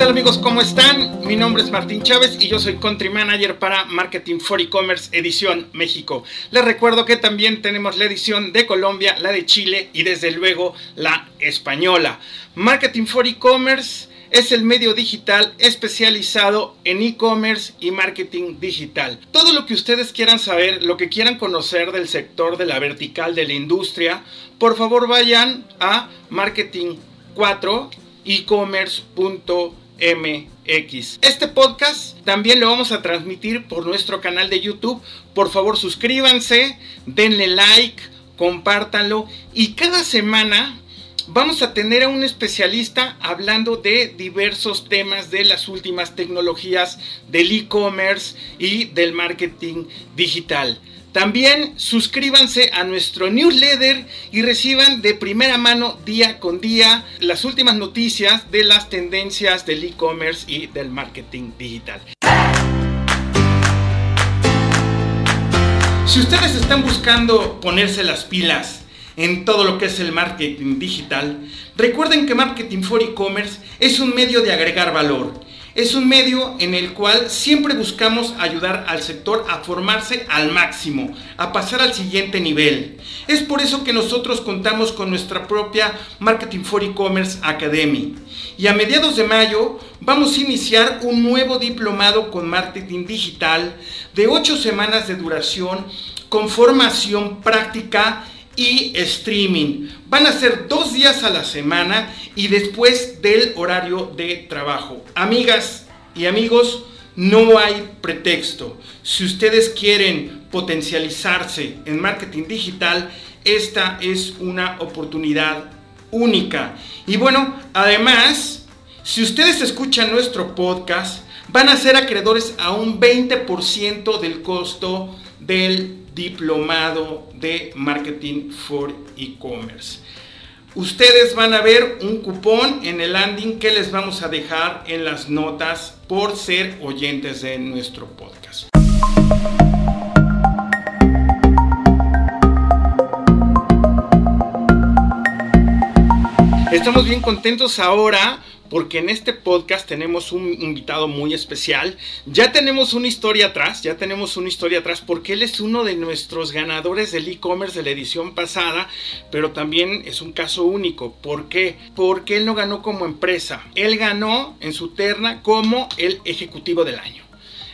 tal amigos? ¿Cómo están? Mi nombre es Martín Chávez y yo soy Country Manager para Marketing for E-Commerce Edición México. Les recuerdo que también tenemos la edición de Colombia, la de Chile y desde luego la española. Marketing for E-Commerce es el medio digital especializado en e-commerce y marketing digital. Todo lo que ustedes quieran saber, lo que quieran conocer del sector de la vertical de la industria, por favor vayan a marketing 4 ecommerce.mx. Este podcast también lo vamos a transmitir por nuestro canal de YouTube. Por favor, suscríbanse, denle like, compártanlo y cada semana vamos a tener a un especialista hablando de diversos temas de las últimas tecnologías del e-commerce y del marketing digital. También suscríbanse a nuestro newsletter y reciban de primera mano día con día las últimas noticias de las tendencias del e-commerce y del marketing digital. Si ustedes están buscando ponerse las pilas en todo lo que es el marketing digital, recuerden que Marketing for E-Commerce es un medio de agregar valor es un medio en el cual siempre buscamos ayudar al sector a formarse al máximo, a pasar al siguiente nivel. Es por eso que nosotros contamos con nuestra propia Marketing for E-Commerce Academy. Y a mediados de mayo vamos a iniciar un nuevo diplomado con marketing digital de 8 semanas de duración con formación práctica y streaming. Van a ser dos días a la semana y después del horario de trabajo. Amigas y amigos, no hay pretexto. Si ustedes quieren potencializarse en marketing digital, esta es una oportunidad única. Y bueno, además, si ustedes escuchan nuestro podcast, van a ser acreedores a un 20% del costo del diplomado de marketing for e-commerce. Ustedes van a ver un cupón en el landing que les vamos a dejar en las notas por ser oyentes de nuestro podcast. Estamos bien contentos ahora porque en este podcast tenemos un invitado muy especial. Ya tenemos una historia atrás, ya tenemos una historia atrás porque él es uno de nuestros ganadores del e-commerce de la edición pasada, pero también es un caso único. ¿Por qué? Porque él no ganó como empresa, él ganó en su terna como el ejecutivo del año.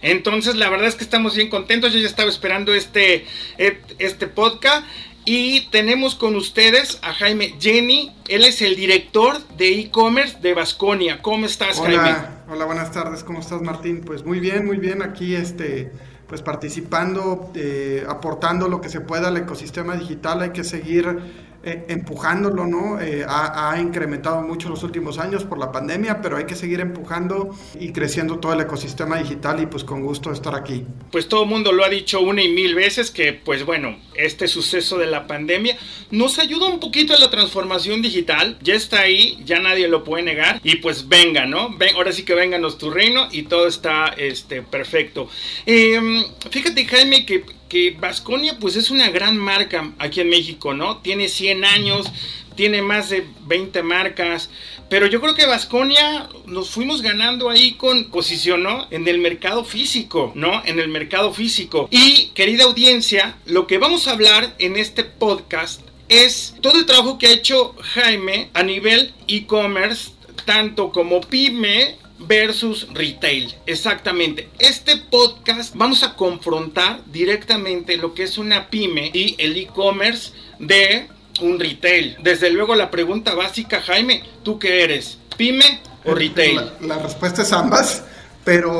Entonces, la verdad es que estamos bien contentos. Yo ya estaba esperando este, este podcast. Y tenemos con ustedes a Jaime Jenny. Él es el director de e-commerce de Vasconia. ¿Cómo estás, Jaime? Hola, buenas tardes. ¿Cómo estás, Martín? Pues muy bien, muy bien. Aquí este, pues participando, eh, aportando lo que se pueda al ecosistema digital. Hay que seguir eh, empujándolo, ¿no? Eh, ha, incrementado mucho los últimos años por la pandemia, pero hay que seguir empujando y creciendo todo el ecosistema digital y pues con gusto estar aquí. Pues todo el mundo lo ha dicho una y mil veces que pues bueno, este suceso de la pandemia nos ayuda un poquito a la transformación digital, ya está ahí, ya nadie lo puede negar y pues venga, ¿no? Ven, ahora sí que vénganos tu reino y todo está este, perfecto. Em, fíjate Jaime que que Vasconia pues es una gran marca aquí en México, ¿no? Tiene 100 años, tiene más de 20 marcas, pero yo creo que Vasconia nos fuimos ganando ahí con posicionó en el mercado físico, ¿no? En el mercado físico. Y querida audiencia, lo que vamos a hablar en este podcast es todo el trabajo que ha hecho Jaime a nivel e-commerce, tanto como pyme versus retail. Exactamente. Este podcast vamos a confrontar directamente lo que es una pyme y el e-commerce de un retail. Desde luego la pregunta básica, Jaime, ¿tú qué eres? ¿Pyme o retail? La, respuesta es ambas, pero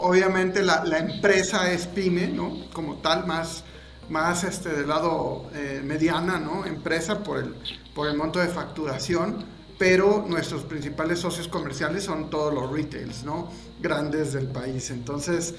obviamente la, empresa es pyme, ¿no? Como tal, más, más este, del lado eh, mediana, ¿no? Empresa por el, por el monto de facturación pero nuestros principales socios comerciales son todos los retails, ¿no? Grandes del país. Entonces,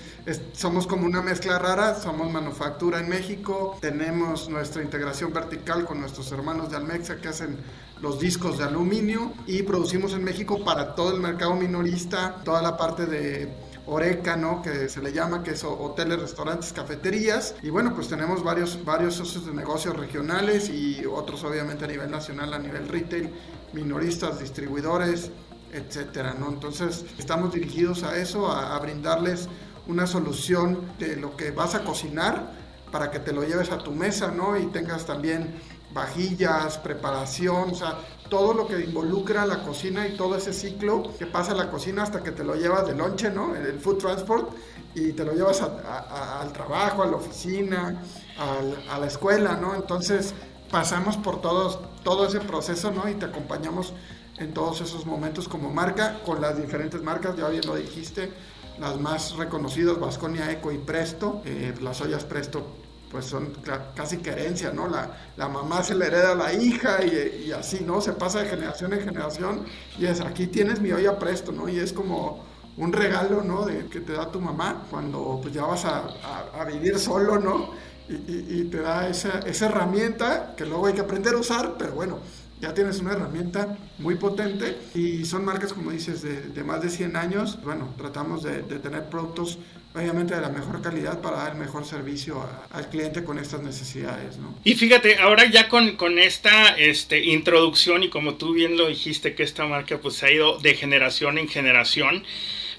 somos como una mezcla rara, somos manufactura en México, tenemos nuestra integración vertical con nuestros hermanos de Almexa que hacen los discos de aluminio y producimos en México para todo el mercado minorista, toda la parte de Oreca, ¿no? Que se le llama, que es hoteles, restaurantes, cafeterías. Y bueno, pues tenemos varios, varios socios de negocios regionales y otros obviamente a nivel nacional, a nivel retail, minoristas, distribuidores, etcétera, ¿no? Entonces, estamos dirigidos a eso, a, brindarles una solución de lo que vas a cocinar para que te lo lleves a tu mesa, ¿no? Y tengas también vajillas, preparación, o sea, todo lo que involucra la cocina y todo ese ciclo que pasa la cocina hasta que te lo llevas de lonche, ¿no? El food transport y te lo llevas al trabajo, a la oficina, a la escuela, ¿no? Entonces pasamos por todos, todo ese proceso, ¿no? Y te acompañamos en todos esos momentos como marca, con las diferentes marcas, ya bien lo dijiste, las más reconocidas, Vasconia Eco y Presto, eh, las ollas Presto pues son casi querencia, ¿no? La, la, mamá se le hereda a la hija y, así, ¿no? Se pasa de generación en generación y es, aquí tienes mi olla Presto, ¿no? Y es como un regalo, ¿no? Que te da tu mamá cuando pues ya vas a, a, vivir solo, ¿no? Y, y, y te da esa, esa herramienta que luego hay que aprender a usar, pero bueno, ya tienes una herramienta muy potente y son marcas, como dices, de, más de 100 años. Bueno, tratamos de, tener productos obviamente de la mejor calidad para dar el mejor servicio al cliente con estas necesidades. ¿no? Y fíjate, ahora ya con, con esta este, introducción y como tú bien lo dijiste, que esta marca pues ha ido de generación en generación.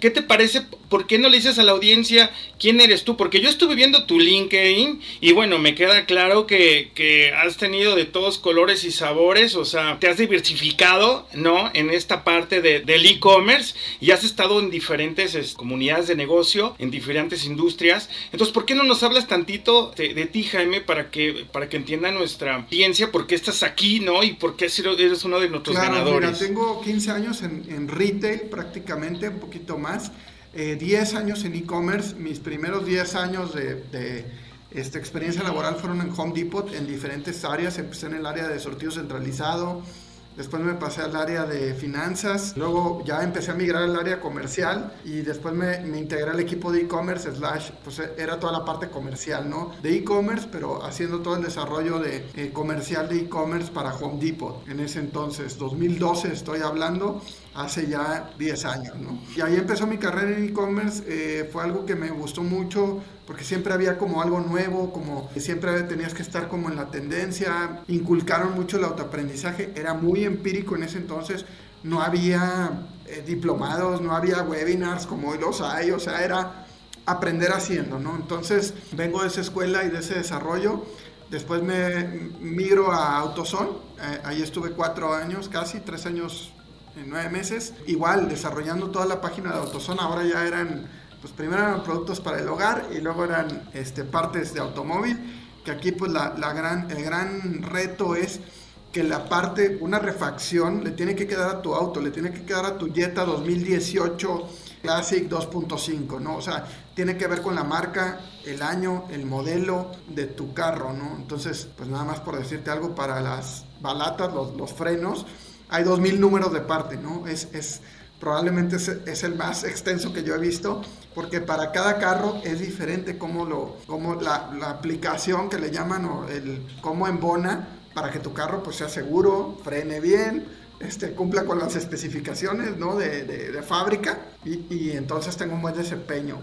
¿Qué te parece? ¿Por qué no le dices a la audiencia quién eres tú? Porque yo estuve viendo tu LinkedIn y bueno, me queda claro que, que has tenido de todos colores y sabores, o sea, te has diversificado, ¿no? En esta parte de, del e-commerce y has estado en diferentes es, comunidades de negocio, en diferentes industrias. Entonces, ¿por qué no nos hablas tantito de, de ti, Jaime, para que, para que entienda nuestra audiencia por qué estás aquí, ¿no? Y por qué eres uno de nuestros claro, ganadores. Mira, tengo 15 años en, en retail prácticamente, un poquito más. Eh, 10 años en e-commerce, mis primeros 10 años de, esta experiencia laboral fueron en Home Depot en diferentes áreas, empecé en el área de sortido centralizado, después me pasé al área de finanzas, luego ya empecé a migrar al área comercial y después me, me integré al equipo de e-commerce, slash, pues era toda la parte comercial, ¿no? De e-commerce, pero haciendo todo el desarrollo de eh, comercial de e-commerce para Home Depot. En ese entonces, 2012 estoy hablando, hace ya 10 años, ¿no? Y ahí empezó mi carrera en e-commerce, eh, fue algo que me gustó mucho porque siempre había como algo nuevo, como siempre tenías que estar como en la tendencia, inculcaron mucho el autoaprendizaje, era muy empírico en ese entonces, no había eh, diplomados, no había webinars como hoy los hay, o sea, era aprender haciendo, ¿no? Entonces vengo de esa escuela y de ese desarrollo. Después me migro a AutoZone, eh, ahí estuve cuatro años, casi tres años en nueve meses. Igual, desarrollando toda la página de AutoZone, ahora ya eran, pues primero eran productos para el hogar y luego eran este, partes de automóvil, que aquí pues la, la gran, el gran reto es que la parte, una refacción, le tiene que quedar a tu auto, le tiene que quedar a tu Jetta 2018 Classic 2.5, ¿no? O sea, tiene que ver con la marca, el año, el modelo de tu carro, ¿no? Entonces, pues nada más por decirte algo, para las balatas, los, los frenos, hay 2.000 números de parte, ¿no? Es, es probablemente es, es, el más extenso que yo he visto, porque para cada carro es diferente cómo, lo, cómo la, la aplicación que le llaman o el cómo embona para que tu carro pues sea seguro, frene bien, este, cumpla con las especificaciones ¿no? de, de, de fábrica y, y, entonces tenga un buen desempeño.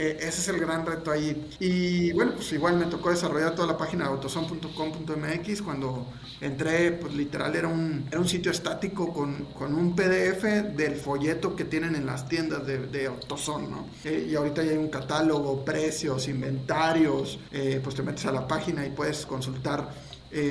Eh, ese es el gran reto ahí. Y bueno, pues igual me tocó desarrollar toda la página de autoson.com.mx. Cuando entré, pues literal era un, era un sitio estático con, con un PDF del folleto que tienen en las tiendas de, Autoson, ¿no? Eh, y ahorita ya hay un catálogo, precios, inventarios. Eh, pues te metes a la página y puedes consultar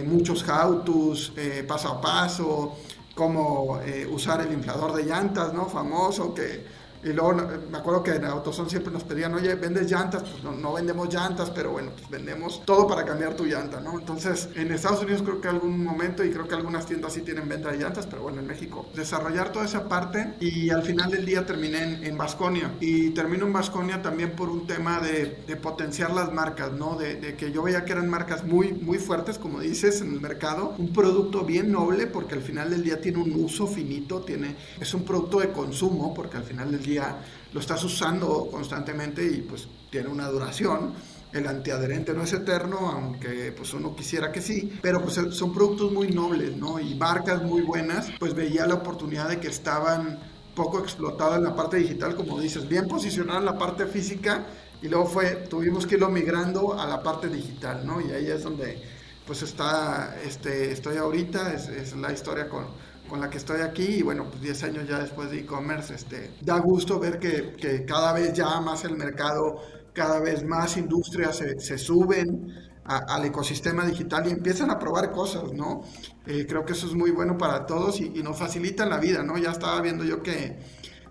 muchos how-tos, paso a paso, cómo usar el inflador de llantas, ¿no? Famoso, que y luego me acuerdo que en AutoZone siempre nos pedían, oye, ¿vendes llantas? Pues no, no, vendemos llantas, pero bueno, pues vendemos todo para cambiar tu llanta, ¿no? Entonces, en Estados Unidos creo que algún momento, y creo que algunas tiendas sí tienen venta de llantas, pero bueno, en México, desarrollar toda esa parte y al final del día terminé en Vasconia. Y termino en Vasconia también por un tema de, de potenciar las marcas, ¿no? De, de, que yo veía que eran marcas muy, muy fuertes, como dices, en el mercado. Un producto bien noble, porque al final del día tiene un uso finito, tiene, es un producto de consumo, porque al final del día lo estás usando constantemente y pues tiene una duración. El antiadherente no es eterno, aunque pues uno quisiera que sí, pero pues son productos muy nobles, ¿no? Y marcas muy buenas, pues veía la oportunidad de que estaban poco explotadas en la parte digital, como dices, bien posicionadas en la parte física y luego fue, tuvimos que irlo migrando a la parte digital, ¿no? Y ahí es donde pues está, este, estoy ahorita, es, es la historia con, con la que estoy aquí y bueno, pues 10 años ya después de e-commerce, este, da gusto ver que, que, cada vez ya más el mercado, cada vez más industrias se, se suben al ecosistema digital y empiezan a probar cosas, ¿no? Eh, creo que eso es muy bueno para todos y, y, nos facilita la vida, ¿no? Ya estaba viendo yo que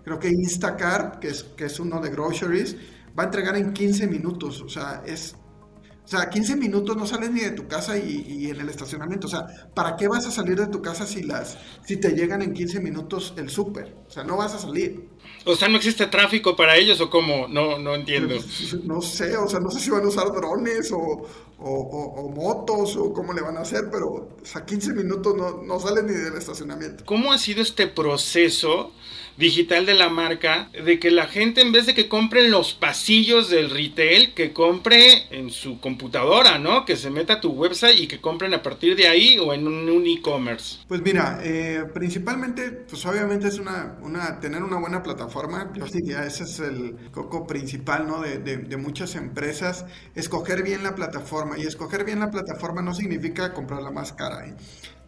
creo que Instacart, que es, que es uno de groceries, va a entregar en 15 minutos, o sea, es o sea, 15 minutos no sales ni de tu casa y, en el estacionamiento. O sea, ¿para qué vas a salir de tu casa si las si te llegan en 15 minutos el súper? O sea, no vas a salir. O sea, ¿no existe tráfico para ellos o cómo? No, no entiendo. No sé, o sea, no sé si van a usar drones o, o, motos o cómo le van a hacer, pero o sea, 15 minutos no, no sales ni del estacionamiento. ¿Cómo ha sido este proceso? digital de la marca, de que la gente en vez de que compre en los pasillos del retail, que compre en su computadora, ¿no? Que se meta a tu website y que compren a partir de ahí o en un, e-commerce. Pues mira, eh, principalmente, pues obviamente es una, una, tener una buena plataforma, yo diría, ese es el coco principal, ¿no? De, de, de muchas empresas, escoger bien la plataforma y escoger bien la plataforma no significa comprarla más cara, ¿eh?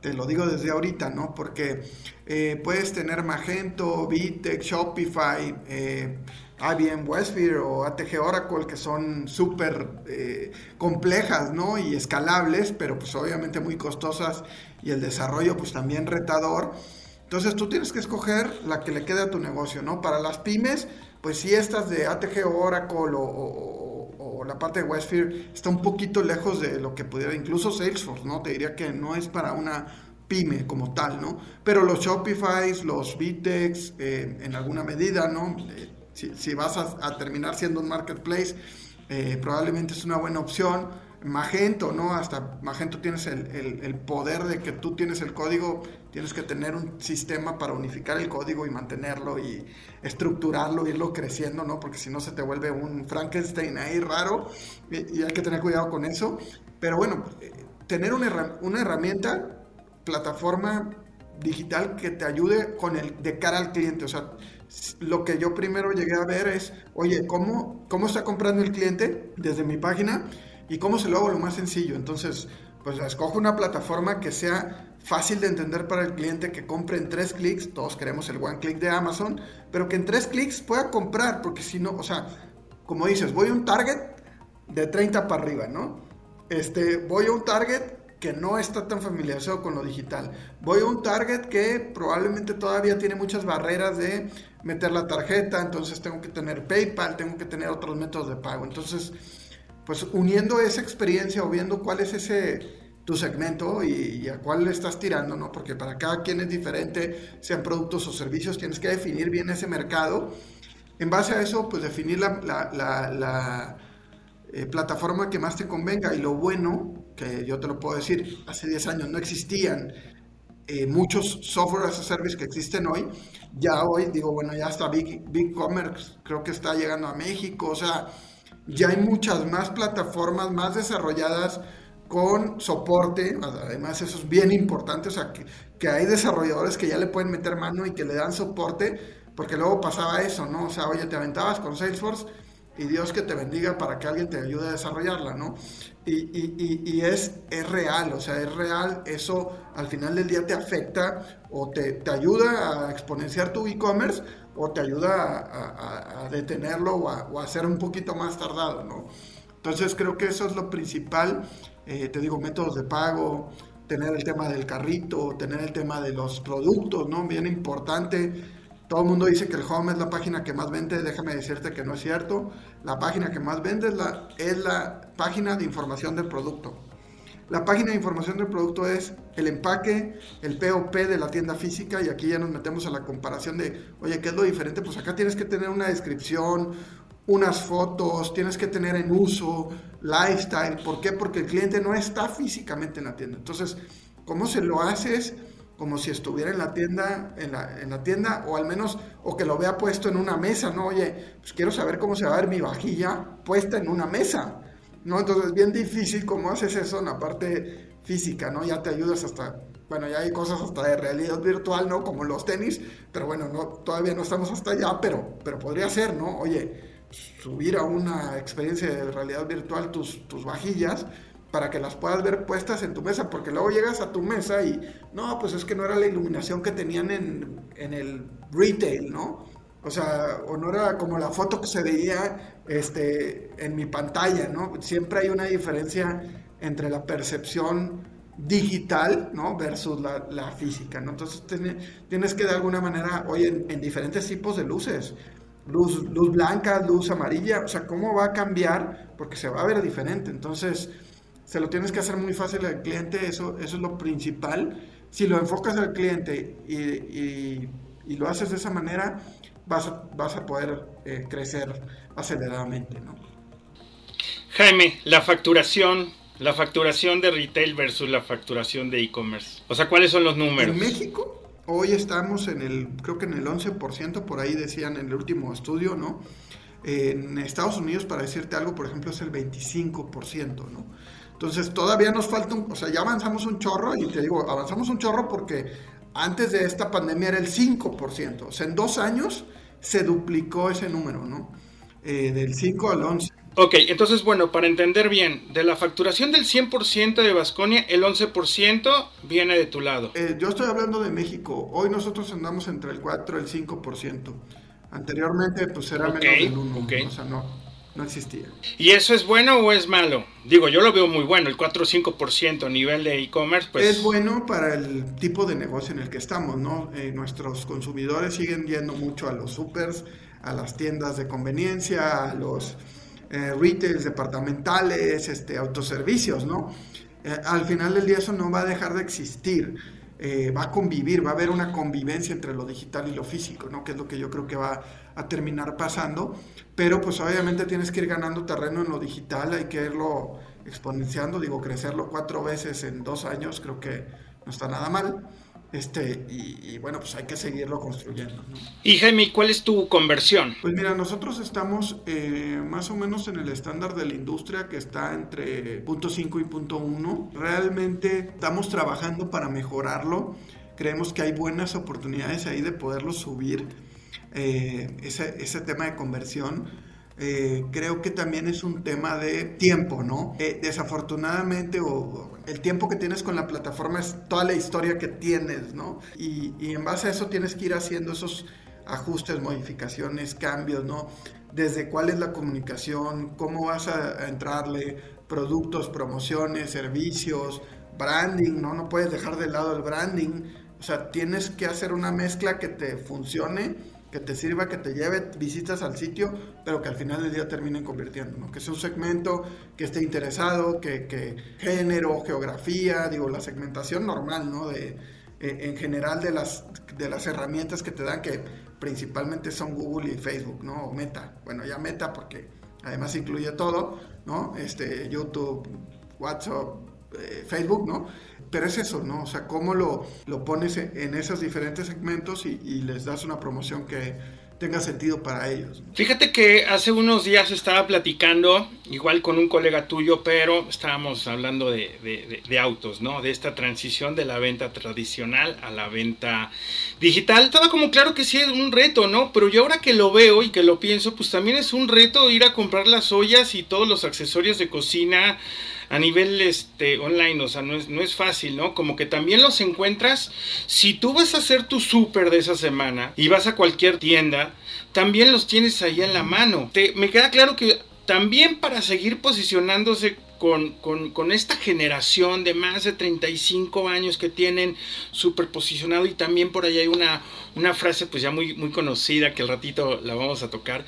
te lo digo desde ahorita, ¿no? Porque eh, puedes tener Magento, Bitec, Shopify, eh, IBM Westfield o ATG Oracle, que son súper eh, complejas, ¿no? Y escalables, pero pues obviamente muy costosas y el desarrollo pues también retador. Entonces tú tienes que escoger la que le quede a tu negocio, ¿no? Para las pymes, pues si estas de ATG Oracle o la parte de Westfield está un poquito lejos de lo que pudiera, incluso Salesforce, ¿no? Te diría que no es para una pyme como tal, ¿no? Pero los Shopify, los Vitex, eh, en alguna medida, ¿no? Eh, si, vas a, terminar siendo un marketplace, eh, probablemente es una buena opción Magento, ¿no? Hasta Magento tienes el, poder de que tú tienes el código, tienes que tener un sistema para unificar el código y mantenerlo y estructurarlo, irlo creciendo, ¿no? Porque si no se te vuelve un Frankenstein ahí raro y, hay que tener cuidado con eso. Pero bueno, eh, tener una, una herramienta, plataforma digital que te ayude con el de cara al cliente, o sea, lo que yo primero llegué a ver es, oye, ¿cómo, cómo está comprando el cliente desde mi página? ¿Y cómo se lo hago lo más sencillo? Entonces, pues escojo una plataforma que sea fácil de entender para el cliente, que compre en tres clics, todos queremos el one click de Amazon, pero que en tres clics pueda comprar, porque si no, o sea, como dices, voy a un target de 30 para arriba, ¿no? Este, voy a un target que no está tan familiarizado con lo digital. Voy a un target que probablemente todavía tiene muchas barreras de meter la tarjeta, entonces tengo que tener PayPal, tengo que tener otros métodos de pago. Entonces, pues uniendo esa experiencia o viendo cuál es ese tu segmento y, a cuál le estás tirando, ¿no? Porque para cada quien es diferente, sean productos o servicios, tienes que definir bien ese mercado. En base a eso, pues definir la, la, eh, plataforma que más te convenga. Y lo bueno, que yo te lo puedo decir, hace 10 años no existían eh, muchos software as a service que existen hoy. Ya hoy digo, bueno, ya está Big, Big creo que está llegando a México, o sea ya hay muchas más plataformas más desarrolladas con soporte, además eso es bien importante, o sea, que, que, hay desarrolladores que ya le pueden meter mano y que le dan soporte, porque luego pasaba eso, ¿no? O sea, oye, te aventabas con Salesforce y Dios que te bendiga para que alguien te ayude a desarrollarla, ¿no? Y, y, y, es, es real, o sea, es real, eso al final del día te afecta o te, te ayuda a exponenciar tu e-commerce o te ayuda a, detenerlo o a, hacer un poquito más tardado, ¿no? Entonces creo que eso es lo principal, eh, te digo, métodos de pago, tener el tema del carrito, tener el tema de los productos, ¿no? Bien importante. Todo el mundo dice que el home es la página que más vende, déjame decirte que no es cierto. La página que más vende es la, es la página de información del producto. La página de información del producto es el empaque, el POP de la tienda física y aquí ya nos metemos a la comparación de, oye, ¿qué es lo diferente? Pues acá tienes que tener una descripción, unas fotos, tienes que tener en uso, lifestyle. ¿Por qué? Porque el cliente no está físicamente en la tienda. Entonces, ¿cómo se lo haces? Como si estuviera en la tienda, en la, en la tienda, o al menos, o que lo vea puesto en una mesa, ¿no? Oye, pues quiero saber cómo se va a ver mi vajilla puesta en una mesa. ¿no? Entonces es bien difícil cómo haces eso en la parte física, ¿no? Ya te ayudas hasta, bueno, ya hay cosas hasta de realidad virtual, ¿no? Como los tenis, pero bueno, no, todavía no estamos hasta allá, pero, pero podría ser, ¿no? Oye, subir a una experiencia de realidad virtual tus, tus vajillas para que las puedas ver puestas en tu mesa, porque luego llegas a tu mesa y no, pues es que no era la iluminación que tenían en, en el retail, ¿no? O sea, o no era como la foto que se veía este, en mi pantalla, ¿no? Siempre hay una diferencia entre la percepción digital, ¿no? Versus la, física, ¿no? Entonces tienes que de alguna manera, oye, en, diferentes tipos de luces, luz, luz blanca, luz amarilla, o sea, ¿cómo va a cambiar? Porque se va a ver diferente. Entonces, se lo tienes que hacer muy fácil al cliente, eso, eso es lo principal. Si lo enfocas al cliente y, y lo haces de esa manera, vas a, vas a poder eh, crecer aceleradamente, ¿no? Jaime, la facturación, la facturación de retail versus la facturación de e-commerce. O sea, ¿cuáles son los números? En México, hoy estamos en el, creo que en el 11%, por ahí decían en el último estudio, ¿no? En Estados Unidos, para decirte algo, por ejemplo, es el 25%, ¿no? Entonces, todavía nos falta un, o sea, ya avanzamos un chorro, y te digo, avanzamos un chorro porque antes de esta pandemia era el 5%, o sea, en dos años se duplicó ese número, ¿no? Eh, del 5 al 11. Ok, entonces, bueno, para entender bien, de la facturación del 100% de Vasconia, el 11% viene de tu lado. Eh, yo estoy hablando de México. Hoy nosotros andamos entre el 4 y el 5%. Anteriormente, pues era menos del 1. O sea, no, no existía. ¿Y eso es bueno o es malo? Digo, yo lo veo muy bueno, el 4 o 5% a nivel de e-commerce, pues... Es bueno para el tipo de negocio en el que estamos, ¿no? Eh, nuestros consumidores siguen yendo mucho a los supers, a las tiendas de conveniencia, a los eh, retails departamentales, este, autoservicios, ¿no? Eh, al final del día eso no va a dejar de existir. Eh, va a convivir, va a haber una convivencia entre lo digital y lo físico, ¿no? Que es lo que yo creo que va a terminar pasando. Pero pues obviamente tienes que ir ganando terreno en lo digital, hay que irlo exponenciando, digo, crecerlo cuatro veces en dos años, creo que no está nada mal. Este, y, bueno, pues hay que seguirlo construyendo. Y Jaime, ¿cuál es tu conversión? Pues mira, nosotros estamos eh, más o menos en el estándar de la industria que está entre punto .5 y punto .1. Realmente estamos trabajando para mejorarlo. Creemos que hay buenas oportunidades ahí de poderlo subir, eh, ese, ese tema de conversión eh, creo que también es un tema de tiempo, ¿no? Eh, desafortunadamente, o, el tiempo que tienes con la plataforma es toda la historia que tienes, ¿no? Y, en base a eso tienes que ir haciendo esos ajustes, modificaciones, cambios, ¿no? Desde cuál es la comunicación, cómo vas a, a entrarle, productos, promociones, servicios, branding, ¿no? No puedes dejar de lado el branding. O sea, tienes que hacer una mezcla que te funcione que te sirva, que te lleve visitas al sitio, pero que al final del día terminen convirtiendo, ¿no? Que sea un segmento que esté interesado, que, género, geografía, digo, la segmentación normal, ¿no? De, eh, en general de las, de las herramientas que te dan, que principalmente son Google y Facebook, ¿no? O Meta. Bueno, ya Meta porque además incluye todo, ¿no? Este, YouTube, WhatsApp, eh, Facebook, ¿no? Pero es eso, ¿no? O sea, cómo lo, lo pones en esos diferentes segmentos y, les das una promoción que tenga sentido para ellos. Fíjate que hace unos días estaba platicando, igual con un colega tuyo, pero estábamos hablando de, de, autos, ¿no? De esta transición de la venta tradicional a la venta digital. Estaba como claro que sí es un reto, ¿no? Pero yo ahora que lo veo y que lo pienso, pues también es un reto ir a comprar las ollas y todos los accesorios de cocina a nivel este, online, o sea, no es, no es fácil, ¿no? Como que también los encuentras, si tú vas a hacer tu súper de esa semana y vas a cualquier tienda, también los tienes ahí en la mano. Me queda claro que también para seguir posicionándose con, con, esta generación de más de 35 años que tienen superposicionado y también por ahí hay una, una frase pues ya muy, muy conocida que al ratito la vamos a tocar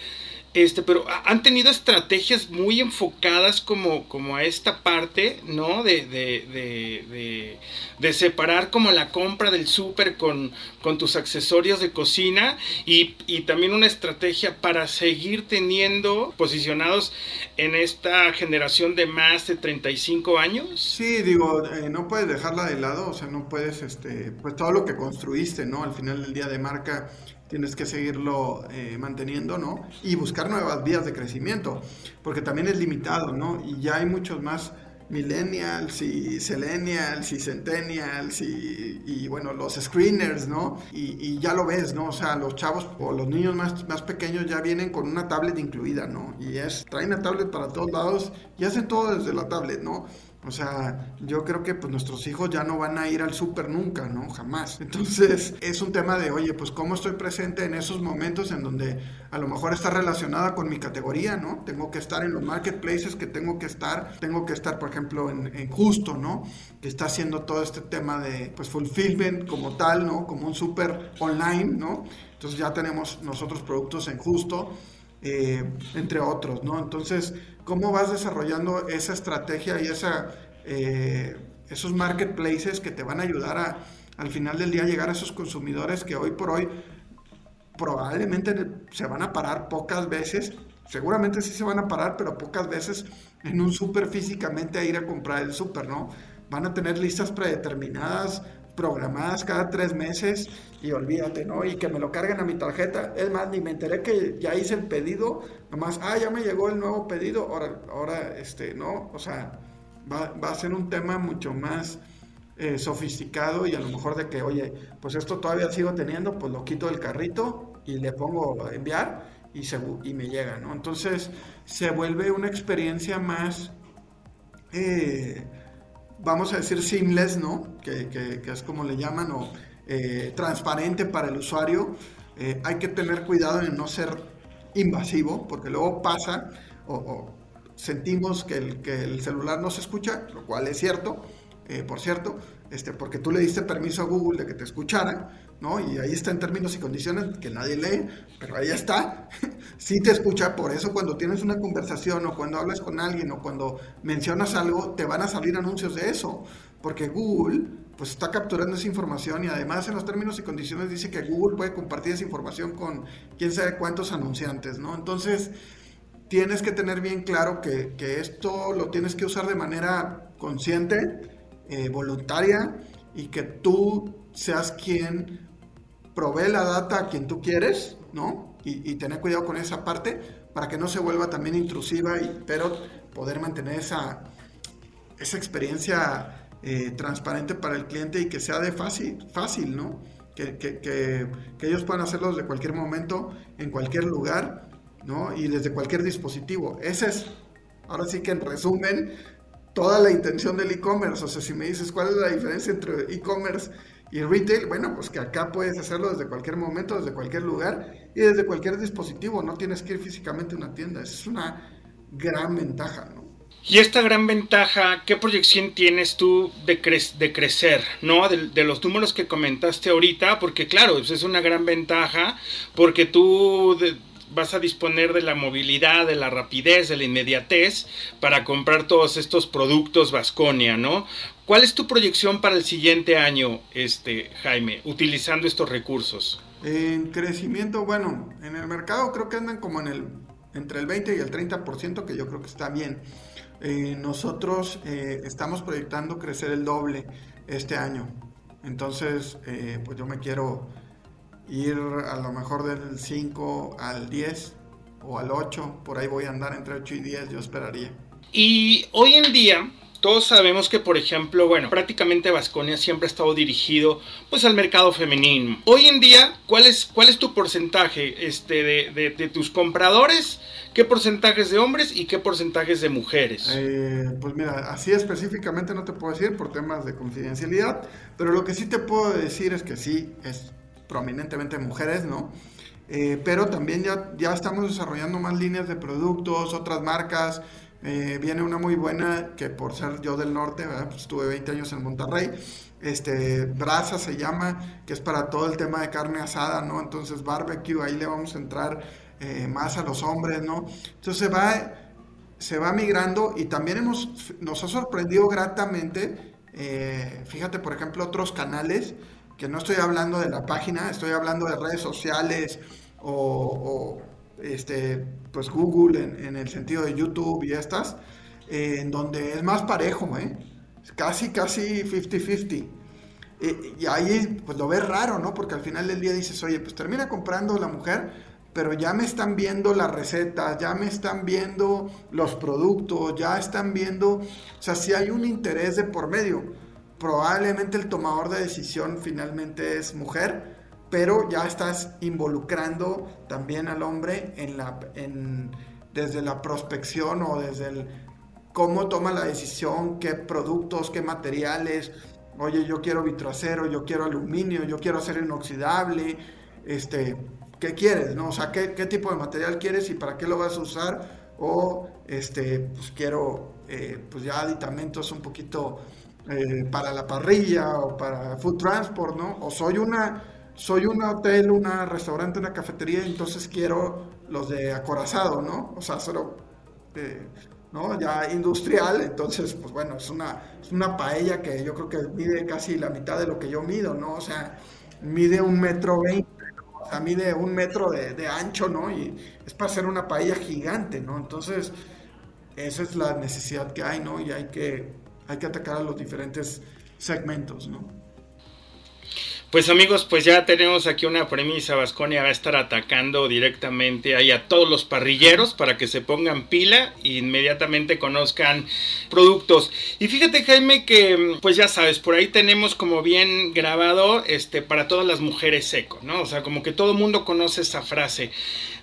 este, pero han tenido estrategias muy enfocadas como, como a esta parte, ¿no? De, de, de, separar como la compra del súper con, con, tus accesorios de cocina y, y, también una estrategia para seguir teniendo posicionados en esta generación de más de 35 años. Sí, digo, eh, no puedes dejarla de lado, o sea, no puedes, este, pues todo lo que construiste, ¿no? Al final del día de marca tienes que seguirlo eh, manteniendo, ¿no? Y buscar nuevas vías de crecimiento, porque también es limitado, ¿no? Y ya hay muchos más millennials y selenials y centennials y, y, bueno, los screeners, ¿no? Y, y, ya lo ves, ¿no? O sea, los chavos o los niños más, más pequeños ya vienen con una tablet incluida, ¿no? Y es, traen la tablet para todos lados y hacen todo desde la tablet, ¿no? O sea, yo creo que pues nuestros hijos ya no van a ir al súper nunca, ¿no? Jamás. Entonces, es un tema de, oye, pues cómo estoy presente en esos momentos en donde a lo mejor está relacionada con mi categoría, ¿no? Tengo que estar en los marketplaces que tengo que estar, tengo que estar, por ejemplo, en, Justo, ¿no? Que está haciendo todo este tema de, pues, fulfillment como tal, ¿no? Como un súper online, ¿no? Entonces ya tenemos nosotros productos en Justo. Eh, entre otros, ¿no? Entonces, ¿cómo vas desarrollando esa estrategia y esa, eh, esos marketplaces que te van a ayudar a, al final del día, llegar a esos consumidores que hoy por hoy probablemente se van a parar pocas veces, seguramente sí se van a parar, pero pocas veces en un súper físicamente a ir a comprar el súper, ¿no? Van a tener listas predeterminadas programadas cada tres meses y olvídate, ¿no? Y que me lo carguen a mi tarjeta. Es más, ni me enteré que ya hice el pedido, nomás, ah, ya me llegó el nuevo pedido, ahora, ahora este, ¿no? O sea, va, a ser un tema mucho más eh, sofisticado y a lo mejor de que, oye, pues esto todavía sigo teniendo, pues lo quito del carrito y le pongo a enviar y, se, y me llega, ¿no? Entonces se vuelve una experiencia más... Eh, vamos a decir, seamless, ¿no? Que, que, es como le llaman, o eh, transparente para el usuario. Eh, hay que tener cuidado en no ser invasivo, porque luego pasa o, sentimos que el, que el, celular no se escucha, lo cual es cierto, eh, por cierto, este, porque tú le diste permiso a Google de que te escuchara, ¿no? Y ahí está en términos y condiciones que nadie lee, pero ahí está. sí te escucha, por eso cuando tienes una conversación o cuando hablas con alguien o cuando mencionas algo, te van a salir anuncios de eso, porque Google pues está capturando esa información y además en los términos y condiciones dice que Google puede compartir esa información con quién sabe cuántos anunciantes, ¿no? Entonces, tienes que tener bien claro que, esto lo tienes que usar de manera consciente, eh, voluntaria y que tú seas quien provee la data a quien tú quieres, ¿no? Y, tener cuidado con esa parte para que no se vuelva también intrusiva, y, pero poder mantener esa, esa experiencia eh, transparente para el cliente y que sea de fácil, fácil ¿no? Que, que, que, que, ellos puedan hacerlo desde cualquier momento, en cualquier lugar, ¿no? Y desde cualquier dispositivo. Ese es, ahora sí que en resumen, toda la intención del e-commerce. O sea, si me dices cuál es la diferencia entre e-commerce y retail, bueno, pues que acá puedes hacerlo desde cualquier momento, desde cualquier lugar y desde cualquier dispositivo. No tienes que ir físicamente a una tienda. Es una gran ventaja, ¿no? Y esta gran ventaja, ¿qué proyección tienes tú de, de crecer, ¿no? De, los números que comentaste ahorita, porque claro, pues, es una gran ventaja, porque tú vas a disponer de la movilidad, de la rapidez, de la inmediatez para comprar todos estos productos Vasconia, ¿no? ¿Cuál es tu proyección para el siguiente año, este, Jaime, utilizando estos recursos? En crecimiento, bueno, en el mercado creo que andan como en el entre el 20 y el 30%, que yo creo que está bien. Eh, nosotros eh, estamos proyectando crecer el doble este año. Entonces, eh, pues yo me quiero ir a lo mejor del 5 al 10 o al 8, por ahí voy a andar entre 8 y 10, yo esperaría. Y hoy en día, todos sabemos que, por ejemplo, bueno, prácticamente Vasconia siempre ha estado dirigido pues al mercado femenino. Hoy en día, ¿cuál es, cuál es tu porcentaje este, de, tus compradores? ¿Qué porcentajes de hombres y qué porcentajes de mujeres? Eh, pues mira, así específicamente no te puedo decir por temas de confidencialidad, pero lo que sí te puedo decir es que sí, es prominentemente mujeres, ¿no? Eh, pero también ya, ya estamos desarrollando más líneas de productos, otras marcas. Eh, viene una muy buena que por ser yo del norte, pues estuve 20 años en Monterrey. Este, Brasa se llama, que es para todo el tema de carne asada, ¿no? Entonces barbecue, ahí le vamos a entrar eh, más a los hombres, ¿no? Entonces se va, se va migrando y también hemos, nos ha sorprendido gratamente, fíjate por ejemplo otros canales que no estoy hablando de la página, estoy hablando de redes sociales o, este, pues Google en, el sentido de YouTube y estas, en donde es más parejo, ¿eh? casi, casi 50-50. y ahí pues lo ves raro, ¿no? Porque al final del día dices, oye, pues termina comprando la mujer, pero ya me están viendo las recetas, ya me están viendo los productos, ya están viendo, o sea, si hay un interés de por medio probablemente el tomador de decisión finalmente es mujer, pero ya estás involucrando también al hombre en la, desde la prospección o desde el cómo toma la decisión, qué productos, qué materiales. Oye, yo quiero vitroacero, yo quiero aluminio, yo quiero hacer inoxidable. Este, ¿qué quieres? No? O sea, ¿qué, ¿qué, tipo de material quieres y para qué lo vas a usar? O este, pues quiero eh, pues ya aditamentos un poquito eh, para la parrilla o para food transport, ¿no? O soy una soy un hotel, un restaurante, una cafetería, entonces quiero los de acorazado, ¿no? O sea, solo, eh, ¿no? Ya industrial, entonces, pues bueno, es una, es una paella que yo creo que mide casi la mitad de lo que yo mido, ¿no? O sea, mide un metro veinte, o sea, mide un metro de, de, ancho, ¿no? Y es para hacer una paella gigante, ¿no? Entonces, esa es la necesidad que hay, ¿no? Y hay que, hay que atacar a los diferentes segmentos, ¿no? Pues amigos, pues ya tenemos aquí una premisa. Vasconia va a estar atacando directamente ahí a todos los parrilleros para que se pongan pila e inmediatamente conozcan productos. Y fíjate Jaime que pues ya sabes, por ahí tenemos como bien grabado este para todas las mujeres seco, ¿no? O sea, como que todo mundo conoce esa frase.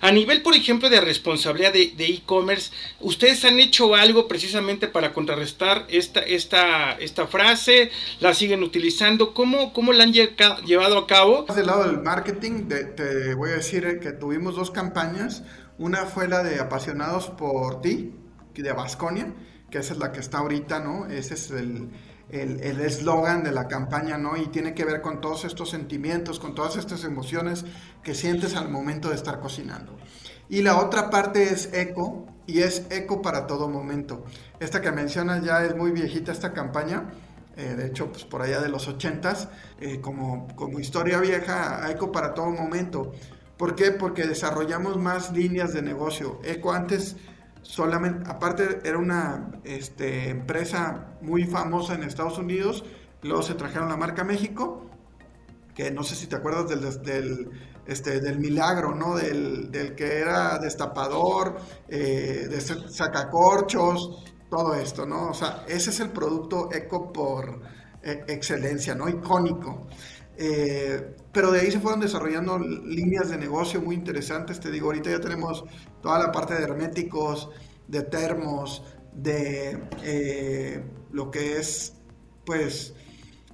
A nivel, por ejemplo, de responsabilidad de e-commerce, ¿ustedes han hecho algo precisamente para contrarrestar esta, esta, esta frase? ¿La siguen utilizando? ¿Cómo, cómo la han llevado a cabo? Del lado del marketing, te voy a decir que tuvimos dos campañas. Una fue la de Apasionados por ti, de Vasconia, que esa es la que está ahorita, ¿no? Ese es el el eslogan de la campaña, ¿no? Y tiene que ver con todos estos sentimientos, con todas estas emociones que sientes al momento de estar cocinando. Y la otra parte es eco, y es eco para todo momento. Esta que mencionas ya es muy viejita esta campaña, eh, de hecho, pues por allá de los 80 eh, como, como historia vieja, Eco para todo momento. ¿Por qué? Porque desarrollamos más líneas de negocio. Eco antes solamente, aparte era una este, empresa muy famosa en Estados Unidos, luego se trajeron la marca México, que no sé si te acuerdas del, este, del milagro, ¿no? Del, que era destapador, eh, de sacacorchos, todo esto, ¿no? O sea, ese es el producto eco por eh, excelencia, ¿no? Icónico. Eh, pero de ahí se fueron desarrollando líneas de negocio muy interesantes. Te digo, ahorita ya tenemos toda la parte de herméticos, de termos, de eh, lo que es, pues,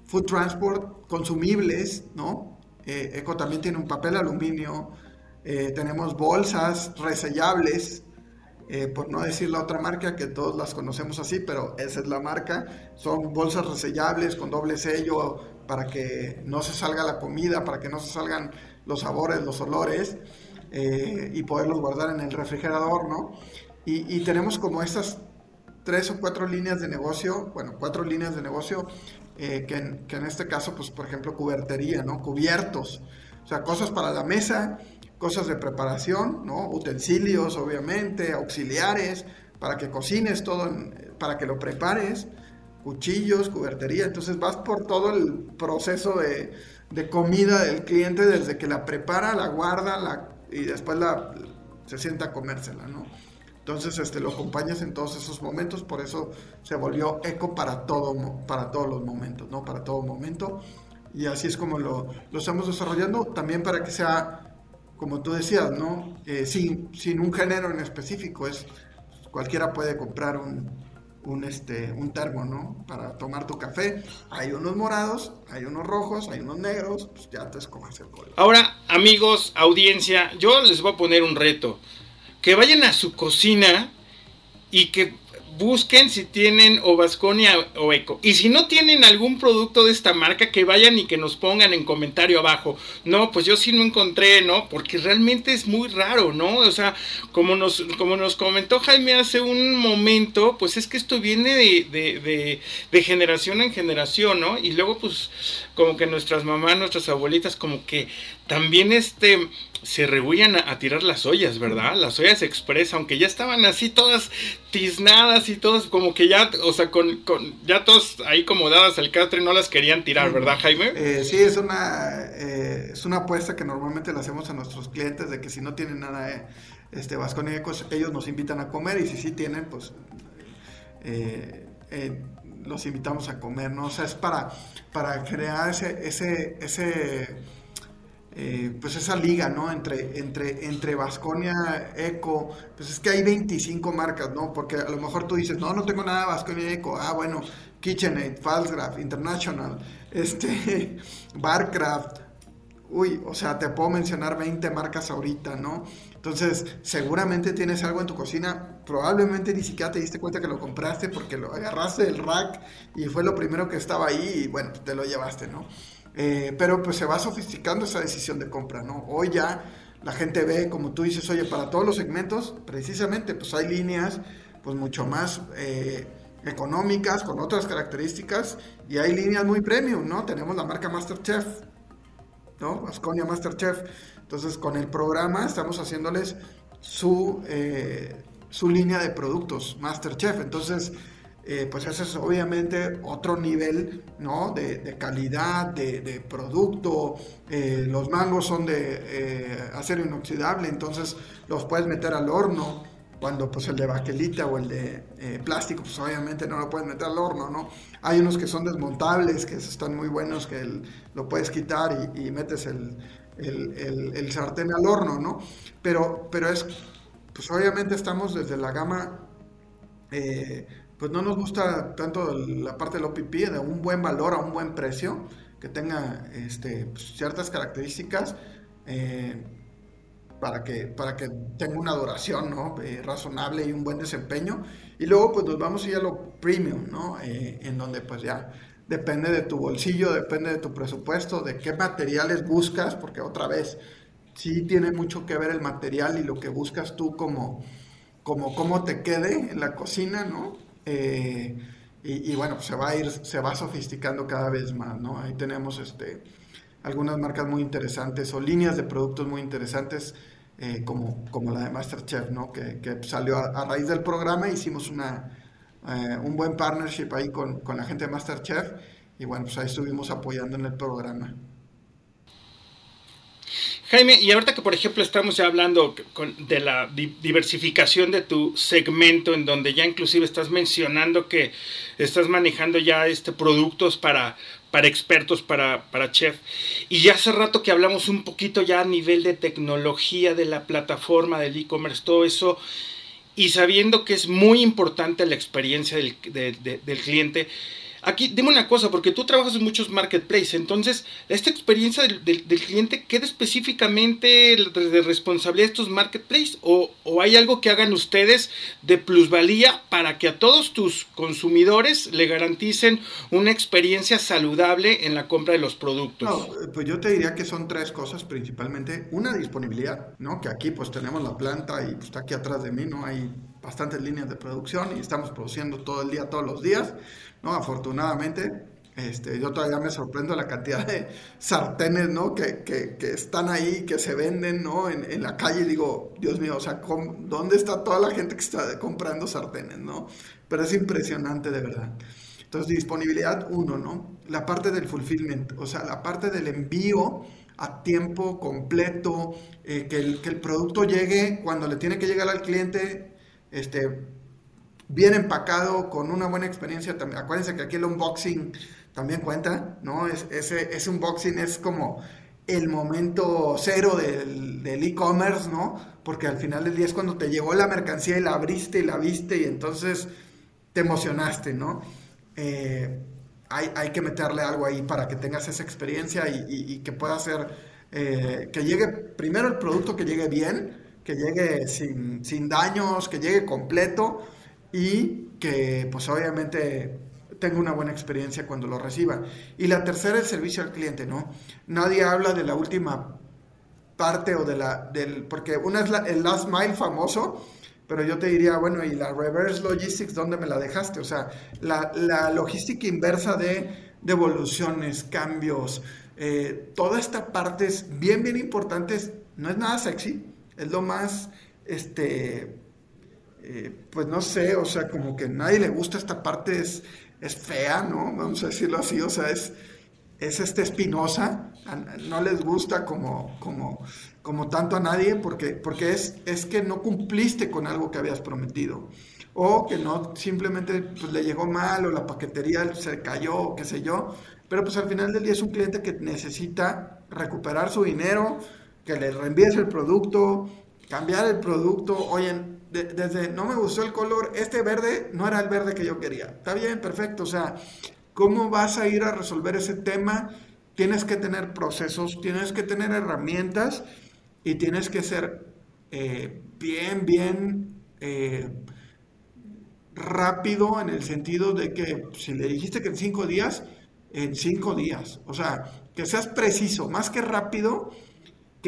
food transport, consumibles, ¿no? Eco también tiene un papel aluminio. tenemos bolsas resellables eh, por no decir la otra marca, que todos las conocemos así, pero esa es la marca. Son bolsas resellables con doble sello para que no se salga la comida, para que no se salgan los sabores, los olores, eh, y poderlos guardar en el refrigerador, ¿no? Y, tenemos como estas tres o cuatro líneas de negocio, bueno, cuatro líneas de negocio, eh, que, en, que en este caso, pues, por ejemplo, cubertería, ¿no? Cubiertos, o sea, cosas para la mesa, cosas de preparación, ¿no? Utensilios, obviamente, auxiliares, para que cocines todo, para que lo prepares, cuchillos, cubertería. Entonces vas por todo el proceso de, comida del cliente desde que la prepara, la guarda la, y después la, se sienta a comérsela, ¿no? Entonces este, lo acompañas en todos esos momentos, por eso se volvió eco para, todo, para todos los momentos, ¿no? Para todo momento. Y así es como lo, lo estamos desarrollando, también para que sea como tú decías, ¿no? Eh, sin, sin, un género en específico, es cualquiera puede comprar un, un, este, un termo, ¿no? Para tomar tu café. Hay unos morados, hay unos rojos, hay unos negros, pues ya te escoges el color. Ahora, amigos, audiencia, yo les voy a poner un reto. Que vayan a su cocina y que busquen si tienen o Vasconia o Eco. Y si no tienen algún producto de esta marca, que vayan y que nos pongan en comentario abajo. No, pues yo sí no encontré, ¿no? Porque realmente es muy raro, ¿no? O sea, como nos, como nos comentó Jaime hace un momento, pues es que esto viene de, de, de generación en generación, ¿no? Y luego, pues, como que nuestras mamás, nuestras abuelitas, como que también este se rehúyan a, tirar las ollas, ¿verdad? Las ollas express, aunque ya estaban así todas tiznadas y todas como que ya, o sea, con, con ya todas ahí como dadas al catre no las querían tirar, ¿verdad, Jaime? Eh, sí, es una, eh, es una apuesta que normalmente le hacemos a nuestros clientes de que si no tienen nada de este, vasconicos, ellos nos invitan a comer y si sí tienen, pues eh, los invitamos a comer, ¿no? O sea, es para, para crear ese, ese, ese eh, pues esa liga, ¿no? Entre, entre, entre Vasconia, Eco, pues es que hay 25 marcas, ¿no? Porque a lo mejor tú dices, no, no tengo nada de Vasconia Eco, ah, bueno, KitchenAid, Falsgraph, International, este, Barcraft, uy, o sea, te puedo mencionar 20 marcas ahorita, ¿no? Entonces, seguramente tienes algo en tu cocina, probablemente ni siquiera te diste cuenta que lo compraste porque lo agarraste del rack y fue lo primero que estaba ahí y bueno, te lo llevaste, ¿no? Eh, pero pues se va sofisticando esa decisión de compra, ¿no? Hoy ya la gente ve, como tú dices, oye, para todos los segmentos, precisamente, pues hay líneas pues mucho más eh, económicas, con otras características, y hay líneas muy premium, ¿no? Tenemos la marca Masterchef, ¿no? Asconia Masterchef. Entonces, con el programa estamos haciéndoles su, eh, su línea de productos Masterchef. Entonces, eh, pues ese es obviamente otro nivel, ¿no? De, calidad, de, producto. Eh, los mangos son de acero inoxidable, entonces los puedes meter al horno cuando pues el de baquelita o el de eh, plástico, pues obviamente no lo puedes meter al horno, ¿no? Hay unos que son desmontables, que están muy buenos, que lo puedes quitar y, metes el, el, sartén al horno, ¿no? Pero, pero es, pues obviamente estamos desde la gama, eh, pues no nos gusta tanto la parte del OPP, de un buen valor a un buen precio, que tenga este, pues, ciertas características. Eh, para que, para que tenga una duración ¿no? Eh, razonable y un buen desempeño. Y luego pues nos vamos a ir a lo premium, ¿no? Eh, en donde pues ya depende de tu bolsillo, depende de tu presupuesto, de qué materiales buscas, porque otra vez, sí tiene mucho que ver el material y lo que buscas tú como, como cómo te quede en la cocina, ¿no? Eh, y, bueno, pues se va a ir, se va sofisticando cada vez más, ¿no? Ahí tenemos este algunas marcas muy interesantes o líneas de productos muy interesantes eh, como, como la de Masterchef, ¿no? que, que salió a, raíz del programa, hicimos una, eh, un buen partnership ahí con, con, la gente de Masterchef y bueno, pues ahí estuvimos apoyando en el programa. Jaime, y ahorita que por ejemplo estamos ya hablando de la diversificación de tu segmento, en donde ya inclusive estás mencionando que estás manejando ya este productos para, para expertos, para, para chef. Y ya hace rato que hablamos un poquito ya a nivel de tecnología de la plataforma, del e-commerce, todo eso, y sabiendo que es muy importante la experiencia del, del cliente. Aquí, dime una cosa, porque tú trabajas en muchos marketplaces, entonces, esta experiencia del, cliente queda específicamente de responsabilidad de estos marketplaces o, hay algo que hagan ustedes de plusvalía para que a todos tus consumidores le garanticen una experiencia saludable en la compra de los productos? No, pues yo te diría que son tres cosas principalmente. Una, disponibilidad, ¿no? Que aquí pues tenemos la planta y pues, está aquí atrás de mí, ¿no? Hay bastantes líneas de producción y estamos produciendo todo el día, todos los días. ¿No? Afortunadamente, este, yo todavía me sorprendo la cantidad de sartenes, ¿no? Que, que, están ahí, que se venden, ¿no? En, en, la calle, digo, Dios mío, o sea, ¿dónde está toda la gente que está comprando sartenes, ¿no? Pero es impresionante, de verdad. Entonces, disponibilidad, uno, ¿no? La parte del fulfillment, o sea, la parte del envío a tiempo completo, eh, que, el, que el producto llegue cuando le tiene que llegar al cliente, este, bien empacado, con una buena experiencia. También, acuérdense que aquí el unboxing también cuenta, ¿no? Es, ese, ese unboxing es como el momento cero del e-commerce, ¿no? Porque al final del día es cuando te llegó la mercancía y la abriste y la viste y entonces te emocionaste, ¿no? Eh, hay, hay, que meterle algo ahí para que tengas esa experiencia y, que pueda ser, eh, que llegue primero el producto, que llegue bien, que llegue sin, sin daños, que llegue completo y que pues obviamente tenga una buena experiencia cuando lo reciba. Y la tercera, el servicio al cliente, ¿no? Nadie habla de la última parte o de la, del, porque una es el last mile famoso, pero yo te diría, bueno, ¿y la reverse logistics dónde me la dejaste? O sea, la, la logística inversa de devoluciones, cambios, eh, toda esta parte es bien, bien importante, no es nada sexy, es lo más, este, eh, pues no sé, o sea, como que a nadie le gusta esta parte, es, es fea, ¿no? Vamos a decirlo así, o sea, es, es este espinosa, no les gusta como, como, como tanto a nadie porque, porque es, es que no cumpliste con algo que habías prometido. O que no simplemente pues, le llegó mal o la paquetería se cayó, qué sé yo. pero pues al final del día es un cliente que necesita recuperar su dinero, que le reenvíes el producto, cambiar el producto, oye, desde no me gustó el color, este verde no era el verde que yo quería. Está bien, perfecto, o sea, ¿cómo vas a ir a resolver ese tema? Tienes que tener procesos, tienes que tener herramientas y tienes que ser eh, bien, bien eh, rápido en el sentido de que si le dijiste que en cinco días, en cinco días. O sea, que seas preciso, más que rápido,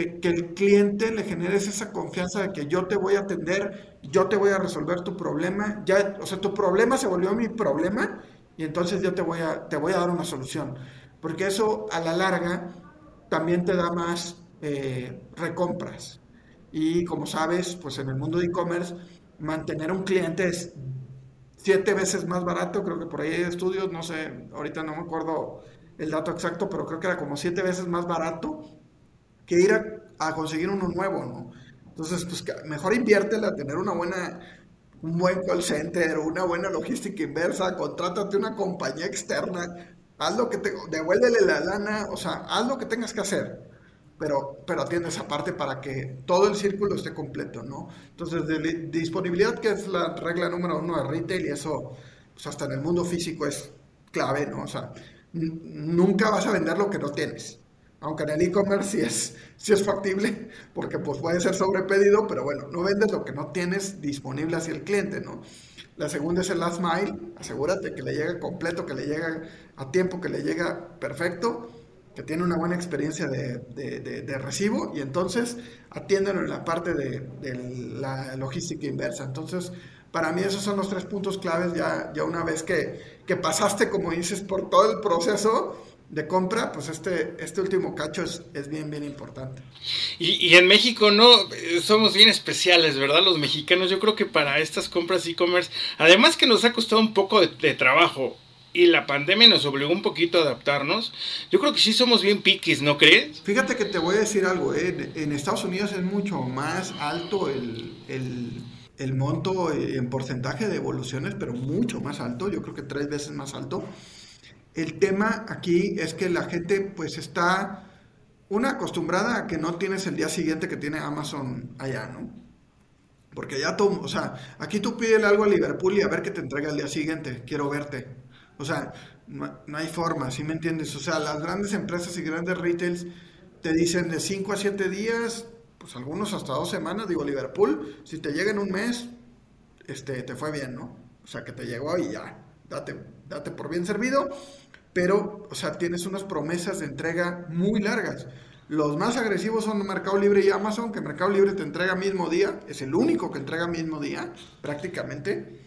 que, el cliente le generes esa confianza de que yo te voy a atender, yo te voy a resolver tu problema. Ya, o sea, tu problema se volvió mi problema y entonces yo te voy a, te voy a dar una solución. Porque eso a la larga también te da más eh, recompras. Y como sabes, pues en el mundo de e-commerce, mantener un cliente es siete veces más barato, creo que por ahí hay estudios, no sé, ahorita no me acuerdo el dato exacto, pero creo que era como siete veces más barato que ir a, conseguir uno nuevo, ¿no? Entonces, pues mejor inviértela, tener una buena, un buen call center, una buena logística inversa, contrátate una compañía externa, haz lo que te, devuélvele la lana, o sea, haz lo que tengas que hacer pero, pero atiende esa parte para que todo el círculo esté completo, ¿no? Entonces, de, disponibilidad, que es la regla número uno de retail, y eso, pues hasta en el mundo físico es clave, ¿no? O sea, nunca vas a vender lo que no tienes. Aunque en el e-commerce sí es, factible, porque pues puede ser sobrepedido, pero bueno, no vendes lo que no tienes disponible hacia el cliente, ¿no? La segunda es el last mile, asegúrate que le llegue completo, que le llegue a tiempo, que le llegue perfecto que tiene una buena experiencia de, de, recibo y entonces atiéndelo en la parte de, la logística inversa. Entonces, para mí esos son los tres puntos claves ya, ya una vez que, que pasaste, como dices, por todo el proceso de compra, pues este, este último cacho es, es bien, bien importante. Y, y, en México no, somos bien especiales, ¿verdad? Los mexicanos, yo creo que para estas compras e-commerce, además que nos ha costado un poco de, trabajo, y la pandemia nos obligó un poquito a adaptarnos, yo creo que sí somos bien piquis, ¿no crees? Fíjate que te voy a decir algo, ¿eh? en Estados Unidos es mucho más alto el, el, el monto en porcentaje de evoluciones, pero mucho más alto, yo creo que tres veces más alto. El tema aquí es que la gente pues está, una acostumbrada a que no tienes el día siguiente que tiene Amazon allá, ¿no? Porque ya todo, o sea, aquí tú pides algo a Liverpool y a ver que te entrega el día siguiente, quiero verte. O sea, no, hay forma, ¿sí me entiendes? O sea, las grandes empresas y grandes retails te dicen de 5 a 7 días, pues algunos hasta dos semanas, digo Liverpool, si te llega en un mes, este, te fue bien, ¿no? O sea, que te llegó y ya, date, date por bien servido, pero, o sea, tienes unas promesas de entrega muy largas. Los más agresivos son Mercado Libre y Amazon, que Mercado Libre te entrega mismo día, es el único que entrega mismo día, prácticamente,